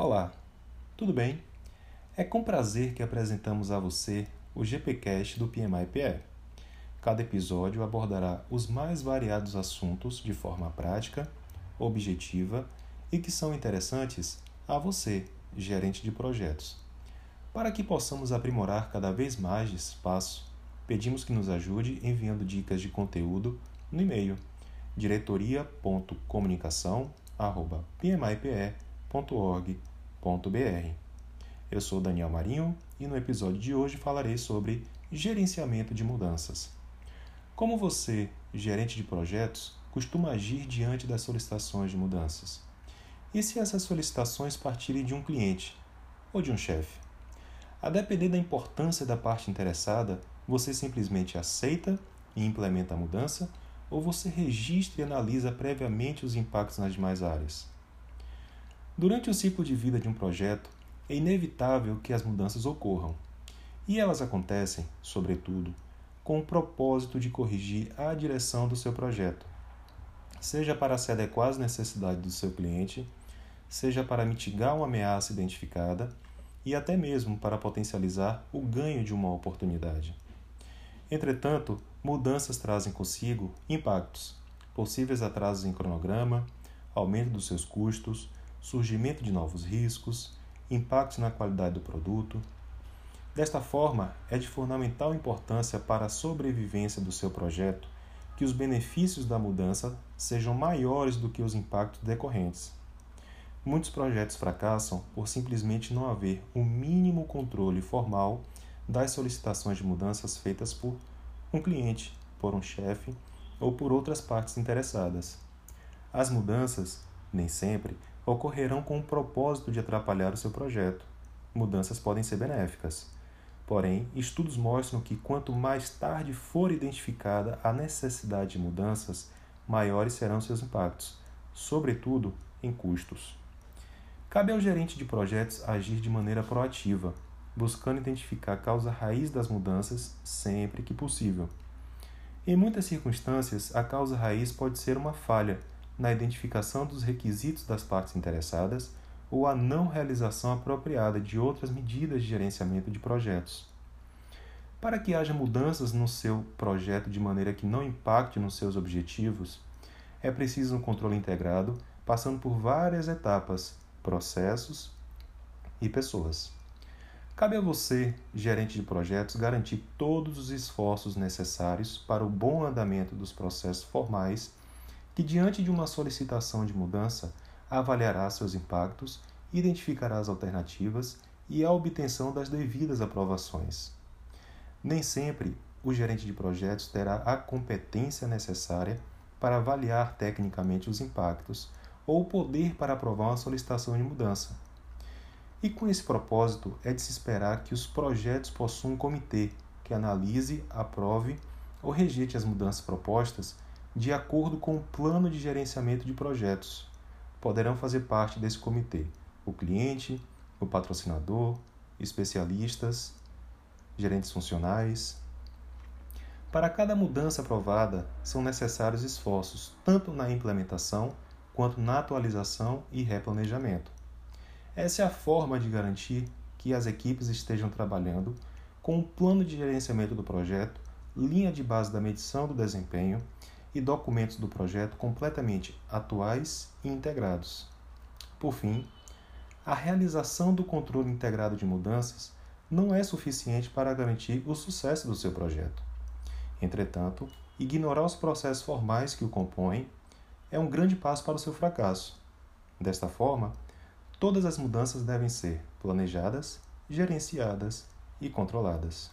Olá, tudo bem? É com prazer que apresentamos a você o GPcast do PMI-PE. Cada episódio abordará os mais variados assuntos de forma prática, objetiva e que são interessantes a você, gerente de projetos. Para que possamos aprimorar cada vez mais esse espaço, pedimos que nos ajude enviando dicas de conteúdo no e-mail diretoria.comunicação@pmipe.org.br. Eu sou Daniel Marinho e no episódio de hoje falarei sobre gerenciamento de mudanças. Como você, gerente de projetos, costuma agir diante das solicitações de mudanças? E se essas solicitações partirem de um cliente ou de um chefe? A depender da importância da parte interessada, você simplesmente aceita e implementa a mudança ou você registra e analisa previamente os impactos nas demais áreas? Durante o ciclo de vida de um projeto, é inevitável que as mudanças ocorram. E elas acontecem, sobretudo, com o propósito de corrigir a direção do seu projeto, seja para se adequar às necessidades do seu cliente, seja para mitigar uma ameaça identificada e até mesmo para potencializar o ganho de uma oportunidade. Entretanto, mudanças trazem consigo impactos, possíveis atrasos em cronograma, aumento dos seus custos, surgimento de novos riscos, impactos na qualidade do produto. Desta forma, é de fundamental importância para a sobrevivência do seu projeto que os benefícios da mudança sejam maiores do que os impactos decorrentes. Muitos projetos fracassam por simplesmente não haver o um mínimo controle formal das solicitações de mudanças feitas por um cliente, por um chefe ou por outras partes interessadas. As mudanças, nem sempre, ocorrerão com o propósito de atrapalhar o seu projeto. Mudanças podem ser benéficas. Porém, estudos mostram que quanto mais tarde for identificada a necessidade de mudanças, maiores serão seus impactos, sobretudo em custos. Cabe ao gerente de projetos agir de maneira proativa, buscando identificar a causa raiz das mudanças sempre que possível. Em muitas circunstâncias, a causa raiz pode ser uma falha na identificação dos requisitos das partes interessadas ou a não realização apropriada de outras medidas de gerenciamento de projetos. Para que haja mudanças no seu projeto de maneira que não impacte nos seus objetivos, é preciso um controle integrado, passando por várias etapas, processos e pessoas. Cabe a você, gerente de projetos, garantir todos os esforços necessários para o bom andamento dos processos formais, que, diante de uma solicitação de mudança, avaliará seus impactos, identificará as alternativas e a obtenção das devidas aprovações. Nem sempre o gerente de projetos terá a competência necessária para avaliar tecnicamente os impactos ou o poder para aprovar uma solicitação de mudança e com esse propósito, é de se esperar que os projetos possuam um comitê que analise, aprove ou rejeite as mudanças propostas de acordo com o plano de gerenciamento de projetos. Poderão fazer parte desse comitê o cliente, o patrocinador, especialistas, gerentes funcionais. Para cada mudança aprovada, são necessários esforços tanto na implementação quanto na atualização e replanejamento. Essa é a forma de garantir que as equipes estejam trabalhando com um plano de gerenciamento do projeto, linha de base da medição do desempenho e documentos do projeto completamente atuais e integrados. Por fim, a realização do controle integrado de mudanças não é suficiente para garantir o sucesso do seu projeto. Entretanto, ignorar os processos formais que o compõem é um grande passo para o seu fracasso. Desta forma, Todas as mudanças devem ser planejadas, gerenciadas e controladas.